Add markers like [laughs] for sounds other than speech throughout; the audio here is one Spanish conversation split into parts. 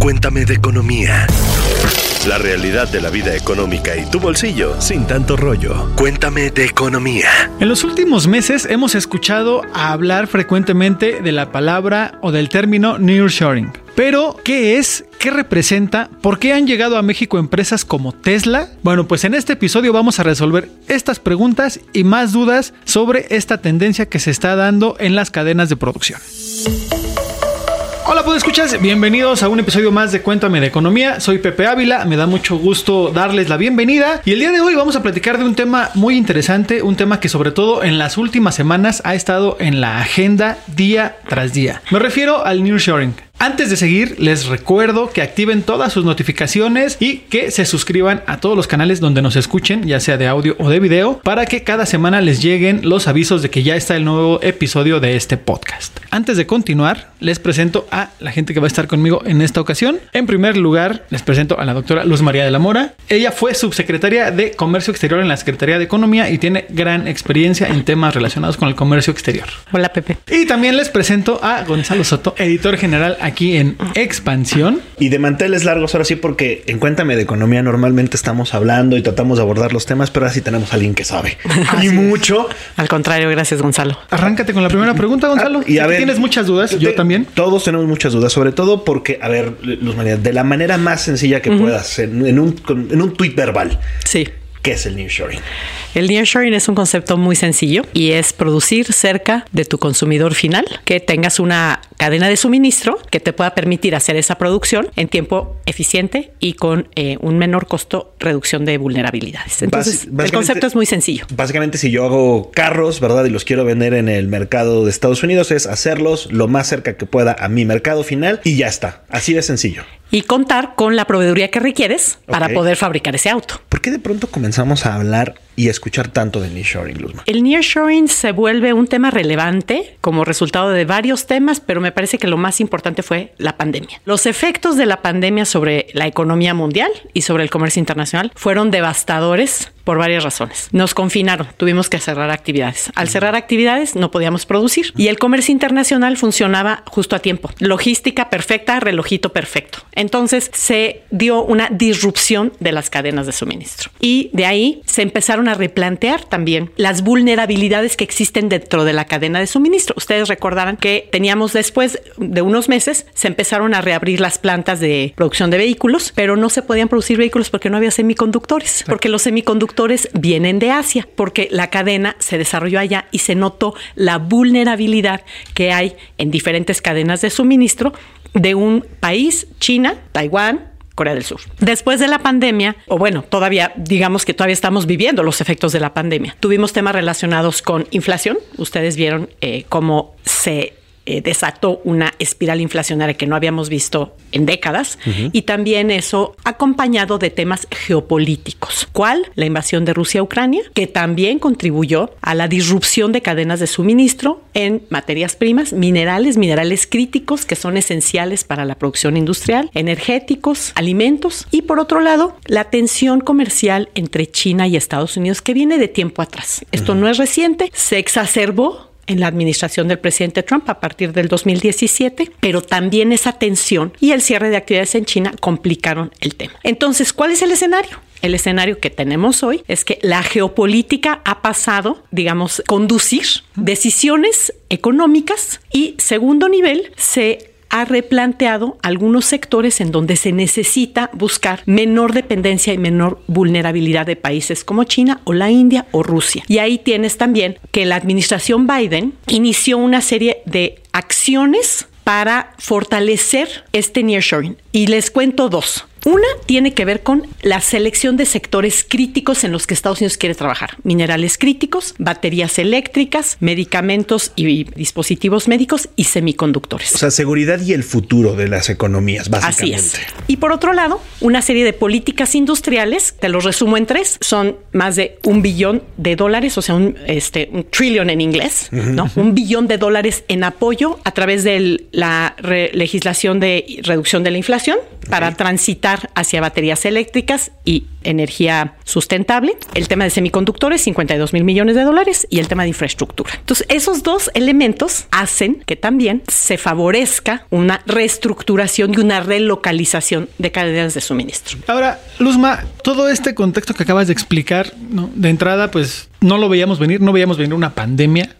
Cuéntame de economía. La realidad de la vida económica y tu bolsillo sin tanto rollo. Cuéntame de economía. En los últimos meses hemos escuchado hablar frecuentemente de la palabra o del término nearshoring. Pero, ¿qué es? ¿Qué representa? ¿Por qué han llegado a México empresas como Tesla? Bueno, pues en este episodio vamos a resolver estas preguntas y más dudas sobre esta tendencia que se está dando en las cadenas de producción. Hola, pues escuchas, bienvenidos a un episodio más de Cuéntame de Economía. Soy Pepe Ávila, me da mucho gusto darles la bienvenida y el día de hoy vamos a platicar de un tema muy interesante, un tema que sobre todo en las últimas semanas ha estado en la agenda día tras día. Me refiero al nearshoring. Antes de seguir, les recuerdo que activen todas sus notificaciones y que se suscriban a todos los canales donde nos escuchen, ya sea de audio o de video, para que cada semana les lleguen los avisos de que ya está el nuevo episodio de este podcast. Antes de continuar, les presento a la gente que va a estar conmigo en esta ocasión. En primer lugar, les presento a la doctora Luz María de la Mora. Ella fue subsecretaria de Comercio Exterior en la Secretaría de Economía y tiene gran experiencia en temas relacionados con el comercio exterior. Hola, Pepe. Y también les presento a Gonzalo Soto, editor general aquí en Expansión. Y de manteles largos, ahora sí, porque en Cuéntame de Economía normalmente estamos hablando y tratamos de abordar los temas, pero ahora sí tenemos a alguien que sabe. [laughs] y mucho. Al contrario, gracias, Gonzalo. Arráncate con la primera pregunta, Gonzalo. Ah, y a ver, tienes muchas dudas, yo de- también. Todos tenemos muchas dudas, sobre todo porque, a ver, Luz María, de la manera más sencilla que puedas, en, en un, en un tuit verbal, Sí. ¿Qué es el nearshoring? El nearshoring es un concepto muy sencillo y es producir cerca de tu consumidor final, que tengas una cadena de suministro que te pueda permitir hacer esa producción en tiempo eficiente y con eh, un menor costo, reducción de vulnerabilidades. Entonces, el concepto es muy sencillo. Básicamente, si yo hago carros, ¿verdad? Y los quiero vender en el mercado de Estados Unidos, es hacerlos lo más cerca que pueda a mi mercado final y ya está. Así de sencillo. Y contar con la proveeduría que requieres para poder fabricar ese auto. ¿Por qué de pronto comenzamos a hablar y escuchar tanto de nearshoring, Luzma? El nearshoring se vuelve un tema relevante como resultado de varios temas, pero me parece que lo más importante fue la pandemia. Los efectos de la pandemia sobre la economía mundial y sobre el comercio internacional fueron devastadores por varias razones. Nos confinaron, tuvimos que cerrar actividades. Al cerrar actividades no podíamos producir y el comercio internacional funcionaba justo a tiempo. Logística perfecta, relojito perfecto. Entonces se dio una disrupción de las cadenas de suministro y de ahí se empezaron a replantear también las vulnerabilidades que existen dentro de la cadena de suministro. Ustedes recordarán que teníamos después de unos meses se empezaron a reabrir las plantas de producción de vehículos, pero no se podían producir vehículos porque no había semiconductores, porque los semiconductores vienen de Asia, porque la cadena se desarrolló allá y se notó la vulnerabilidad que hay en diferentes cadenas de suministro de un país, China, Taiwán, Corea del Sur. Después de la pandemia, o bueno, todavía digamos que todavía estamos viviendo los efectos de la pandemia. Tuvimos temas relacionados con inflación. Ustedes vieron eh, cómo se eh, desató una espiral inflacionaria que no habíamos visto en décadas y también eso acompañado de temas geopolíticos. ¿Cuál? La invasión de Rusia a Ucrania, que también contribuyó a la disrupción de cadenas de suministro en materias primas, minerales, minerales críticos que son esenciales para la producción industrial, energéticos, alimentos y por otro lado, la tensión comercial entre China y Estados Unidos que viene de tiempo atrás. Esto no es reciente, se exacerbó en la administración del presidente Trump a partir del 2017, pero también esa tensión y el cierre de actividades en China complicaron el tema. Entonces, ¿cuál es el escenario? El escenario que tenemos hoy es que la geopolítica ha pasado, digamos, conducir decisiones económicas y segundo nivel se ha replanteado algunos sectores en donde se necesita buscar menor dependencia y menor vulnerabilidad de países como China o la India o Rusia. Y ahí tienes también que la administración Biden inició una serie de acciones para fortalecer este nearshoring. Y les cuento dos. Una tiene que ver con la selección de sectores críticos en los que Estados Unidos quiere trabajar. Minerales críticos, baterías eléctricas, medicamentos y dispositivos médicos y semiconductores. O sea, seguridad y el futuro de las economías, Así básicamente. es. Y por otro lado, una serie de políticas industriales, te los resumo en tres, son más de un billón de dólares, o sea, un, este, un trillion en inglés, ¿no? Un billón de dólares en apoyo a través de la legislación de reducción de la inflación, para transitar hacia baterías eléctricas y energía sustentable. El tema de semiconductores, 52 mil millones de dólares y el tema de infraestructura. Entonces, esos dos elementos hacen que también se favorezca una reestructuración y una relocalización de cadenas de suministro. Ahora, Luzma, todo este contexto que acabas de explicar, de entrada, pues no lo veíamos venir, no veíamos venir una pandemia.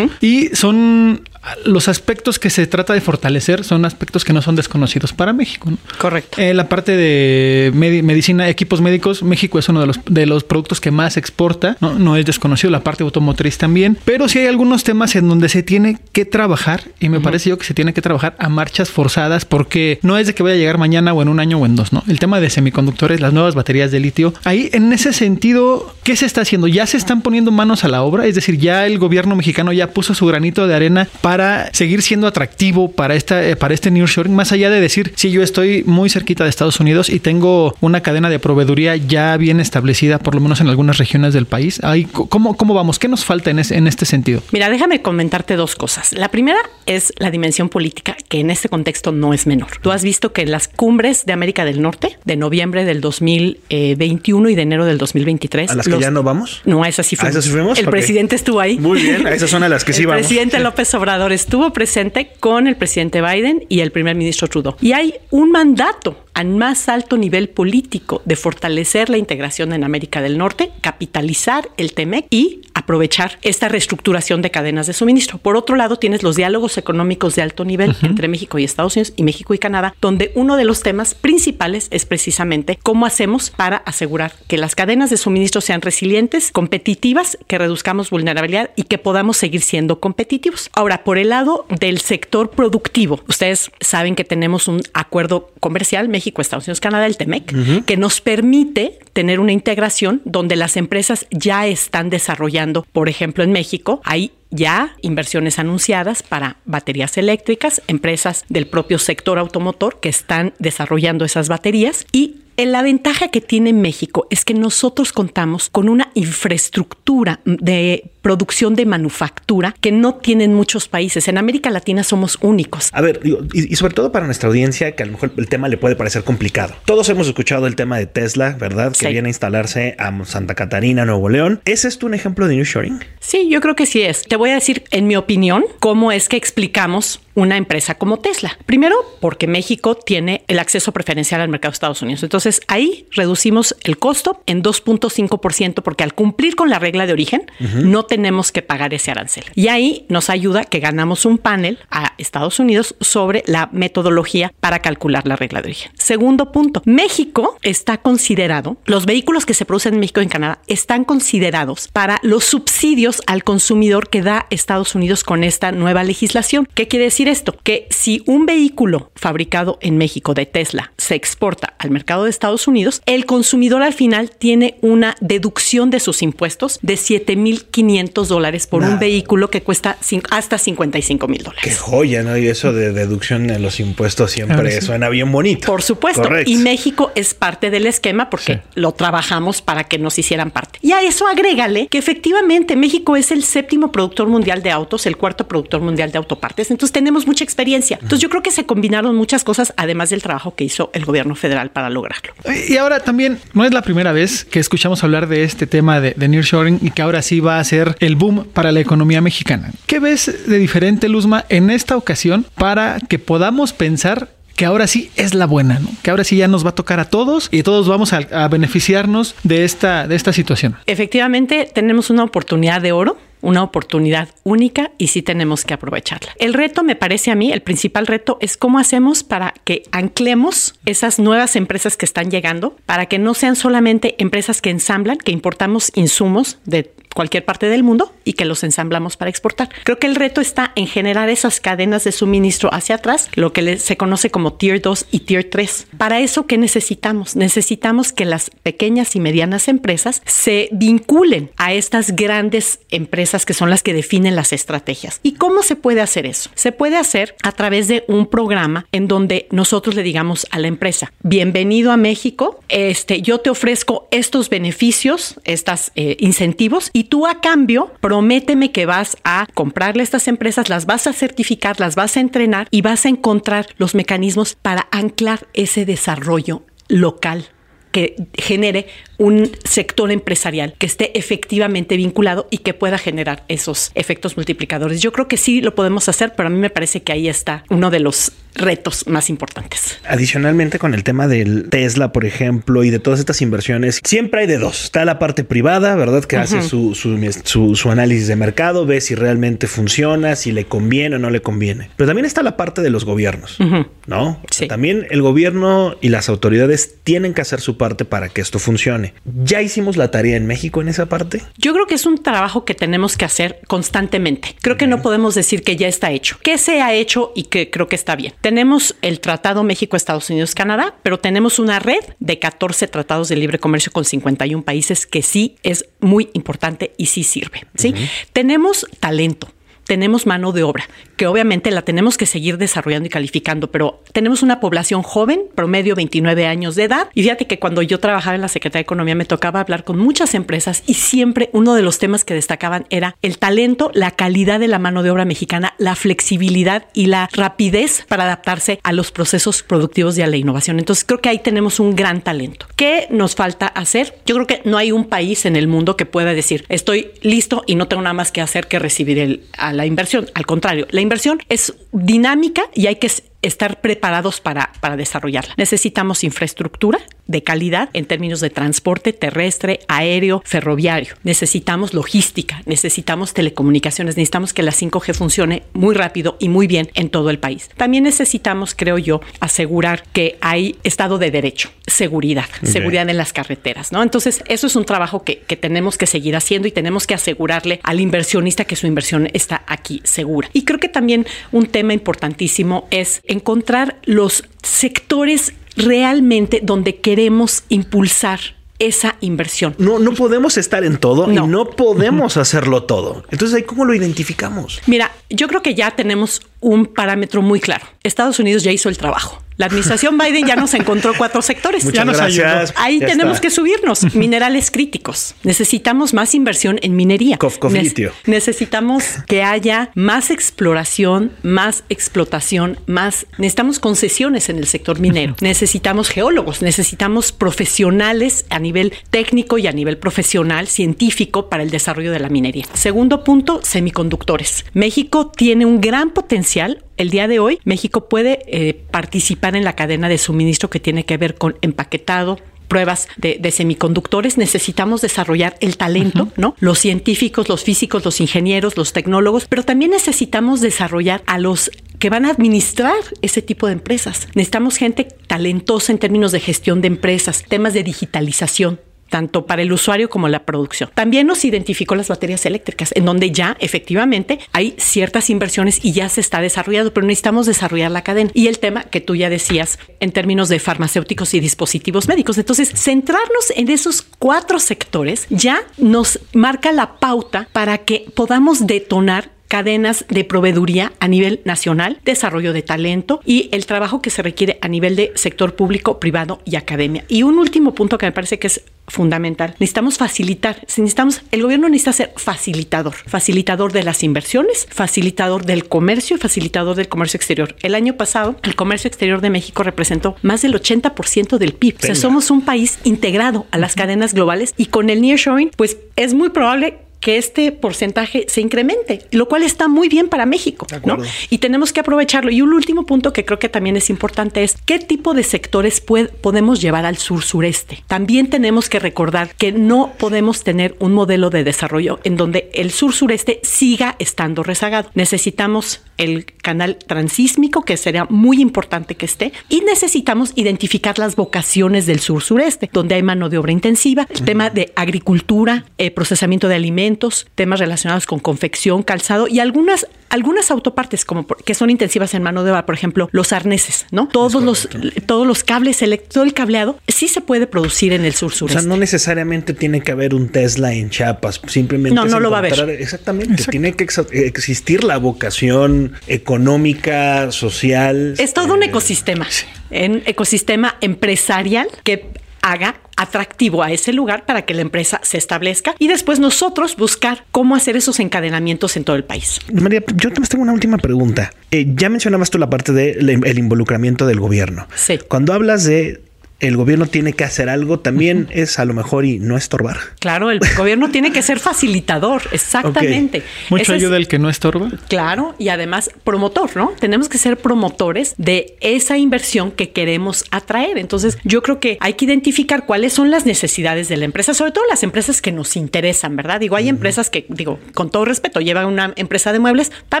Y son los aspectos que se trata de fortalecer, son aspectos que no son desconocidos para México. ¿no? Correcto. Eh, la parte de medi- medicina, equipos médicos, México es uno de los, de los productos que más exporta, ¿no? no es desconocido, la parte automotriz también, pero sí hay algunos temas en donde se tiene que trabajar y me parece yo que se tiene que trabajar a marchas forzadas porque no es de que vaya a llegar mañana o en un año o en dos, ¿no? El tema de semiconductores, las nuevas baterías de litio, ahí en ese sentido, ¿qué se está haciendo? ¿Ya se están poniendo manos a la obra? Es decir, ya el gobierno mexicano ya puso su granito de arena para seguir siendo atractivo para esta eh, para este nearshoring, más allá de decir, sí, yo estoy muy cerquita de Estados Unidos y tengo una cadena de proveeduría ya bien establecida, por lo menos en algunas regiones del país. Ahí, ¿cómo, ¿Cómo vamos? ¿Qué nos falta en, en este sentido? Mira, déjame comentarte dos cosas. La primera es la dimensión política, que en este contexto no es menor. Tú has visto que en las cumbres de América del Norte, de noviembre del 2021 y de enero del 2023. ¿A las que ya no vamos? No, a esas sí ¿A fuimos. Esas sí fuimos? El presidente estuvo ahí. Muy bien, esas son a las que [laughs] sí el vamos. presidente López Obrador estuvo presente con el presidente Biden y el primer ministro Trudeau. Y hay un mandato al más alto nivel político de fortalecer la integración en América del Norte, capitalizar el TEMEC y aprovechar esta reestructuración de cadenas de suministro. Por otro lado, tienes los diálogos económicos de alto nivel entre México y Estados Unidos y México y Canadá, donde uno de los temas principales es precisamente cómo hacemos para asegurar que las cadenas de suministro sean resilientes, competitivas, que reduzcamos vulnerabilidad y que podamos seguir siendo competitivos. Ahora, por el lado del sector productivo, ustedes saben que tenemos un acuerdo comercial México, Estados Unidos, Canadá, el TEMEC, que nos permite tener una integración donde las empresas ya están desarrollando, por ejemplo, en México, hay ya inversiones anunciadas para baterías eléctricas, empresas del propio sector automotor que están desarrollando esas baterías y la ventaja que tiene México es que nosotros contamos con una infraestructura de producción de manufactura que no tienen muchos países. En América Latina somos únicos. A ver, digo, y, y sobre todo para nuestra audiencia, que a lo mejor el tema le puede parecer complicado. Todos hemos escuchado el tema de Tesla, ¿verdad? Que Sí. viene a instalarse a Santa Catarina, Nuevo León. ¿Es esto un ejemplo de New Shoring? Sí, yo creo que sí es. Te voy a decir, en mi opinión, cómo es que explicamos una empresa como Tesla. Primero, porque México tiene el acceso preferencial al mercado de Estados Unidos. Entonces, ahí reducimos el costo en 2.5% porque al cumplir con la regla de origen, no tenemos que pagar ese arancel. Y ahí nos ayuda que ganamos un panel a Estados Unidos sobre la metodología para calcular la regla de origen. Segundo punto, México está considerado, los vehículos que se producen en México y en Canadá están considerados para los subsidios al consumidor que da Estados Unidos con esta nueva legislación. ¿Qué quiere decir esto? Que si un vehículo fabricado en México de Tesla se exporta al mercado de Estados Unidos, el consumidor al final tiene una deducción de sus impuestos de 7.500 dólares por Nada. un vehículo que cuesta hasta 55 mil Qué dólares. joya, ¿no? Y eso de deducción en los impuestos siempre sí. suena bien bonito. Por supuesto. Correcto. Y México es parte del esquema porque Sí. lo trabajamos para que nos hicieran parte. Y a eso agrégale que efectivamente México es el séptimo productor mundial de autos, el cuarto productor mundial de autopartes. Entonces tenemos mucha experiencia. Entonces yo creo que se combinaron muchas cosas, además del trabajo que hizo el gobierno federal para lograrlo. Y ahora también, no es la primera vez que escuchamos hablar de este tema de, de nearshoring y que ahora sí va a ser el boom para la economía mexicana. ¿Qué ves de diferente, Luzma, en esta ocasión para que podamos pensar que ahora sí es la buena, ¿no? que ahora sí ya nos va a tocar a todos y todos vamos a, a beneficiarnos de esta, de esta situación? Efectivamente, tenemos una oportunidad de oro una oportunidad única y sí tenemos que aprovecharla. El reto, me parece a mí, el principal reto es cómo hacemos para que anclemos esas nuevas empresas que están llegando, para que no sean solamente empresas que ensamblan, que importamos insumos de cualquier parte del mundo y que los ensamblamos para exportar. Creo que el reto está en generar esas cadenas de suministro hacia atrás, lo que se conoce como Tier 2 y Tier 3. Para eso, ¿qué necesitamos? Necesitamos que las pequeñas y medianas empresas se vinculen a estas grandes empresas que son las que definen las estrategias. ¿Y cómo se puede hacer eso? Se puede hacer a través de un programa en donde nosotros le digamos a la empresa, bienvenido a México, este, yo te ofrezco estos beneficios, estos incentivos y Y tú a cambio, prométeme que vas a comprarle estas empresas, las vas a certificar, las vas a entrenar y vas a encontrar los mecanismos para anclar ese desarrollo local que genere un sector empresarial que esté efectivamente vinculado y que pueda generar esos efectos multiplicadores. Yo creo que sí lo podemos hacer, pero a mí me parece que ahí está uno de los retos más importantes. Adicionalmente con el tema del Tesla, por ejemplo, y de todas estas inversiones, siempre hay de dos. Está la parte privada, ¿verdad? Que hace su, su, su, análisis de mercado, ve si realmente funciona, si le conviene o no le conviene. Pero también está la parte de los gobiernos, ¿no? Sí. también el gobierno y las autoridades tienen que hacer su parte para que esto funcione. ¿Ya hicimos la tarea en México en esa parte? Yo creo que es un trabajo que tenemos que hacer constantemente. Creo que no podemos decir que ya está hecho. Que se ha hecho y que creo que está bien. Tenemos el Tratado México, Estados Unidos, Canadá, pero tenemos una red de 14 tratados de libre comercio con 51 países que sí es muy importante y sí sirve. ¿sí? Tenemos talento tenemos mano de obra, que obviamente la tenemos que seguir desarrollando y calificando, pero tenemos una población joven, promedio 29 años de edad. Y fíjate que cuando yo trabajaba en la Secretaría de Economía me tocaba hablar con muchas empresas y siempre uno de los temas que destacaban era el talento, la calidad de la mano de obra mexicana, la flexibilidad y la rapidez para adaptarse a los procesos productivos y a la innovación. Entonces creo que ahí tenemos un gran talento. ¿Qué nos falta hacer? Yo creo que no hay un país en el mundo que pueda decir estoy listo y no tengo nada más que hacer que recibir el, la inversión. Al contrario, la inversión es dinámica y hay que estar preparados para, para desarrollarla. Necesitamos infraestructura de calidad en términos de transporte terrestre, aéreo, ferroviario. Necesitamos logística, necesitamos telecomunicaciones, necesitamos que la 5G funcione muy rápido y muy bien en todo el país. También necesitamos, creo yo, asegurar que hay Estado de Derecho, seguridad, seguridad en las carreteras, ¿no? Entonces, eso es un trabajo que, que tenemos que seguir haciendo y tenemos que asegurarle al inversionista que su inversión está aquí segura. Y creo que también un tema importantísimo es encontrar los sectores realmente donde queremos impulsar esa inversión. No, no podemos estar en todo y no podemos hacerlo todo. Entonces, ¿ahí cómo lo identificamos? Mira, yo creo que ya tenemos un parámetro muy claro. Estados Unidos ya hizo el trabajo. La administración [laughs] Biden ya nos encontró cuatro sectores. Muchas ya nos gracias. Ahí Ya tenemos está. que subirnos. [laughs] Minerales críticos. Necesitamos más inversión en minería. Cof, cof, Ne- litio. necesitamos que haya más exploración, más explotación, más. Necesitamos concesiones en el sector minero. [laughs] Necesitamos geólogos, necesitamos profesionales a nivel técnico y a nivel profesional, científico para el desarrollo de la minería. Segundo punto, semiconductores. México tiene un gran potencial. El día de hoy, México puede eh, participar en la cadena de suministro que tiene que ver con empaquetado, pruebas de, de semiconductores, necesitamos desarrollar el talento, ¿no? Los científicos, los físicos, los ingenieros, los tecnólogos, pero también necesitamos desarrollar a los que van a administrar ese tipo de empresas. Necesitamos gente talentosa en términos de gestión de empresas, temas de digitalización tanto para el usuario como la producción. También nos identificó las baterías eléctricas, en donde ya efectivamente hay ciertas inversiones y ya se está desarrollando, pero necesitamos desarrollar la cadena. Y el tema que tú ya decías en términos de farmacéuticos y dispositivos médicos. Entonces, centrarnos en esos cuatro sectores ya nos marca la pauta para que podamos detonar cadenas de proveeduría a nivel nacional, desarrollo de talento y el trabajo que se requiere a nivel de sector público, privado y academia. Y un último punto que me parece que es fundamental. Necesitamos facilitar, necesitamos, el gobierno necesita ser facilitador, facilitador de las inversiones, facilitador del comercio y facilitador del comercio exterior. El año pasado, el comercio exterior de México representó más del 80% del PIB. O sea, Venga. somos un país integrado a las cadenas globales y con el nearshoring, pues es muy probable que este porcentaje se incremente, lo cual está muy bien para México, ¿no? Y tenemos que aprovecharlo. Y un último punto que creo que también es importante es qué tipo de sectores pued- podemos llevar al sur sureste. También tenemos que recordar que no podemos tener un modelo de desarrollo en donde el sur sureste siga estando rezagado. Necesitamos el canal transísmico, que sería muy importante que esté, y necesitamos identificar las vocaciones del sur sureste, donde hay mano de obra intensiva, el tema de agricultura, eh, procesamiento de alimentos, temas relacionados con confección, calzado y algunas algunas autopartes como por- que son intensivas en mano de obra, por ejemplo, los arneses, ¿no? Todos los todos los cables, todo el cableado sí se puede producir en el sur O sureste. sea, no necesariamente tiene que haber un Tesla en Chiapas, simplemente No, no lo va a haber. Exactamente, tiene que ex- existir la vocación económica, social. Es todo un eh, ecosistema, un ecosistema empresarial que haga atractivo a ese lugar para que la empresa se establezca y después nosotros buscar cómo hacer esos encadenamientos en todo el país. María, yo te tengo una última pregunta. Eh, ya mencionabas tú la parte del involucramiento del gobierno. Sí. Cuando hablas de el gobierno tiene que hacer algo, también es a lo mejor y no estorbar. Claro, el [laughs] gobierno tiene que ser facilitador, exactamente. Mucho ayuda el que no estorba. Claro, y además promotor, ¿no? Tenemos que ser promotores de esa inversión que queremos atraer. Entonces, yo creo que hay que identificar cuáles son las necesidades de la empresa, sobre todo las empresas que nos interesan, ¿verdad? Digo, hay empresas que, digo, con todo respeto, llevan una empresa de muebles, está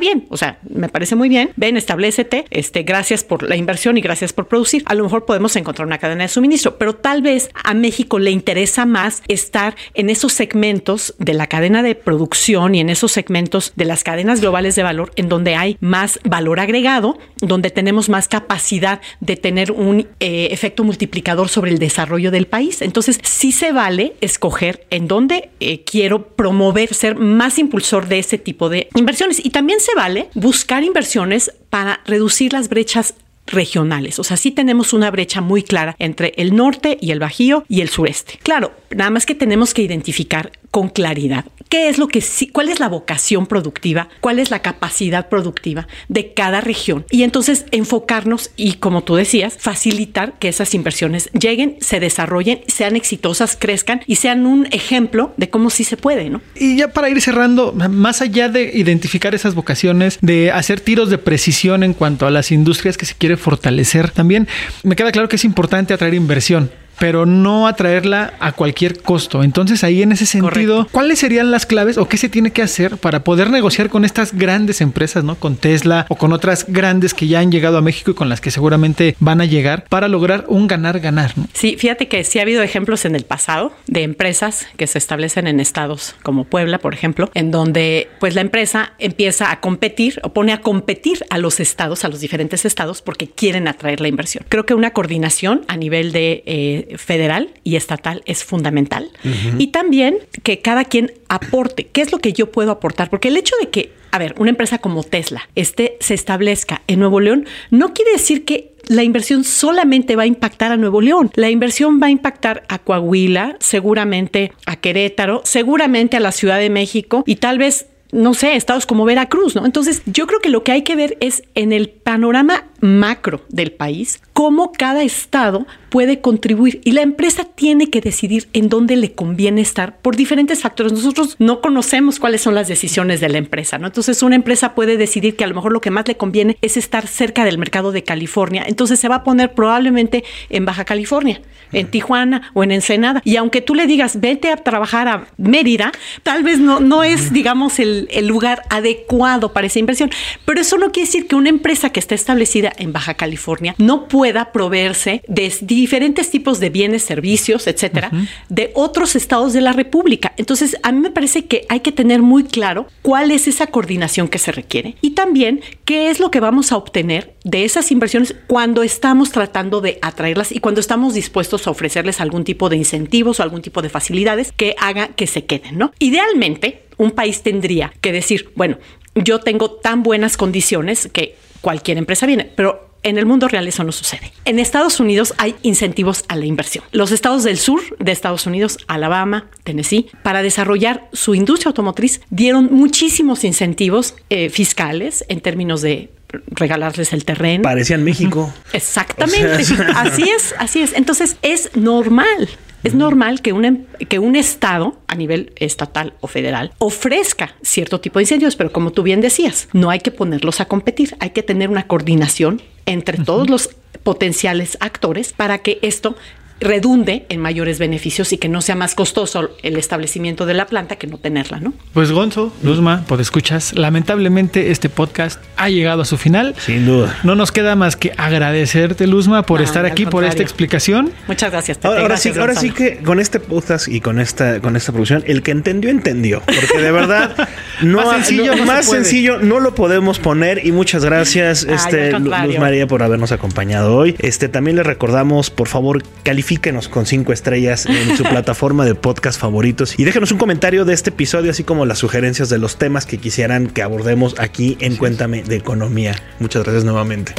bien, o sea, me parece muy bien. Ven, establecete, este, gracias por la inversión y gracias por producir. A lo mejor podemos encontrar una cadena de suministro, pero tal vez a México le interesa más estar en esos segmentos de la cadena de producción y en esos segmentos de las cadenas globales de valor en donde hay más valor agregado, donde tenemos más capacidad de tener un eh, efecto multiplicador sobre el desarrollo del país. Entonces, sí se vale escoger en dónde eh, quiero promover, ser más impulsor de ese tipo de inversiones. Y también se vale buscar inversiones para reducir las brechas regionales. O sea, sí tenemos una brecha muy clara entre el norte y el Bajío y el sureste. Claro, nada más que tenemos que identificar con claridad. Qué es lo que sí, cuál es la vocación productiva, cuál es la capacidad productiva de cada región y entonces enfocarnos y como tú decías, facilitar que esas inversiones lleguen, se desarrollen, sean exitosas, crezcan y sean un ejemplo de cómo sí se puede, ¿no? Y ya para ir cerrando, más allá de identificar esas vocaciones, de hacer tiros de precisión en cuanto a las industrias que se quiere fortalecer, también me queda claro que es importante atraer inversión pero no atraerla a cualquier costo. Entonces ahí en ese sentido, ¿cuáles serían las claves o qué se tiene que hacer para poder negociar con estas grandes empresas, ¿no? Con Tesla o con otras grandes que ya han llegado a México y con las que seguramente van a llegar para lograr un ganar-ganar, ¿no? Sí, fíjate que sí ha habido ejemplos en el pasado de empresas que se establecen en estados como Puebla, por ejemplo, en donde pues la empresa empieza a competir o pone a competir a los estados, a los diferentes estados, porque quieren atraer la inversión. Creo que una coordinación a nivel de eh, federal y estatal es fundamental. Y también que cada quien aporte. ¿Qué es lo que yo puedo aportar? Porque el hecho de que, a ver, una empresa como Tesla este, se establezca en Nuevo León no quiere decir que la inversión solamente va a impactar a Nuevo León. La inversión va a impactar a Coahuila, seguramente a Querétaro, seguramente a la Ciudad de México y tal vez no sé, estados como Veracruz, ¿no? Entonces, yo creo que lo que hay que ver es en el panorama macro del país, cómo cada estado puede contribuir y la empresa tiene que decidir en dónde le conviene estar por diferentes factores. Nosotros no conocemos cuáles son las decisiones de la empresa, ¿no? Entonces, una empresa puede decidir que a lo mejor lo que más le conviene es estar cerca del mercado de California. Entonces, se va a poner probablemente en Baja California, en Tijuana o en Ensenada. Y aunque tú le digas, vete a trabajar a Mérida, tal vez no, no es, digamos, el el, lugar adecuado para esa inversión. Pero eso no quiere decir que una empresa que está establecida en Baja California no pueda proveerse de diferentes tipos de bienes, servicios, etcétera, de otros estados de la República. Entonces, a mí me parece que hay que tener muy claro cuál es esa coordinación que se requiere y también qué es lo que vamos a obtener de esas inversiones cuando estamos tratando de atraerlas y cuando estamos dispuestos a ofrecerles algún tipo de incentivos o algún tipo de facilidades que haga que se queden, ¿no? Idealmente, un país tendría que decir, bueno, yo tengo tan buenas condiciones que cualquier empresa viene, pero en el mundo real eso no sucede. En Estados Unidos hay incentivos a la inversión. Los estados del sur de Estados Unidos, Alabama, Tennessee, para desarrollar su industria automotriz dieron muchísimos incentivos eh, fiscales en términos de regalarles el terreno. Parecían México. Exactamente. [laughs] así es, así es. Entonces es normal es normal que, un, que un Estado, a nivel estatal o federal, ofrezca cierto tipo de incentivos, pero como tú bien decías, no hay que ponerlos a competir, hay que tener una coordinación entre todos los potenciales actores para que esto redunde en mayores beneficios y que no sea más costoso el establecimiento de la planta que no tenerla, ¿no? Pues Gonzo, Luzma, por escuchas, lamentablemente este podcast ha llegado a su final. Sin duda. No nos queda más que agradecerte, Luzma, por estar aquí, por esta explicación. Muchas gracias. Ahora, sí, ahora sí que con este podcast y con esta, con esta producción, el que entendió, entendió. Porque de verdad, [laughs] no, más, sencillo, no, más sencillo no lo podemos poner. Y muchas gracias, este, Luz María, por habernos acompañado hoy. Este, también le recordamos, por favor, calificar califíquenos con cinco estrellas en su [laughs] plataforma de podcast favoritos y déjenos un comentario de este episodio, así como las sugerencias de los temas que quisieran que abordemos aquí en Cuéntame de Economía. Muchas gracias nuevamente.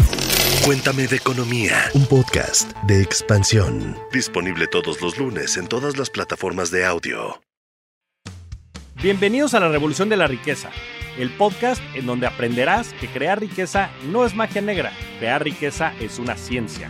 Cuéntame de Economía, un podcast de expansión. Disponible todos los lunes en todas las plataformas de audio. Bienvenidos a la Revolución de la Riqueza, el podcast en donde aprenderás que crear riqueza no es magia negra, crear riqueza es una ciencia.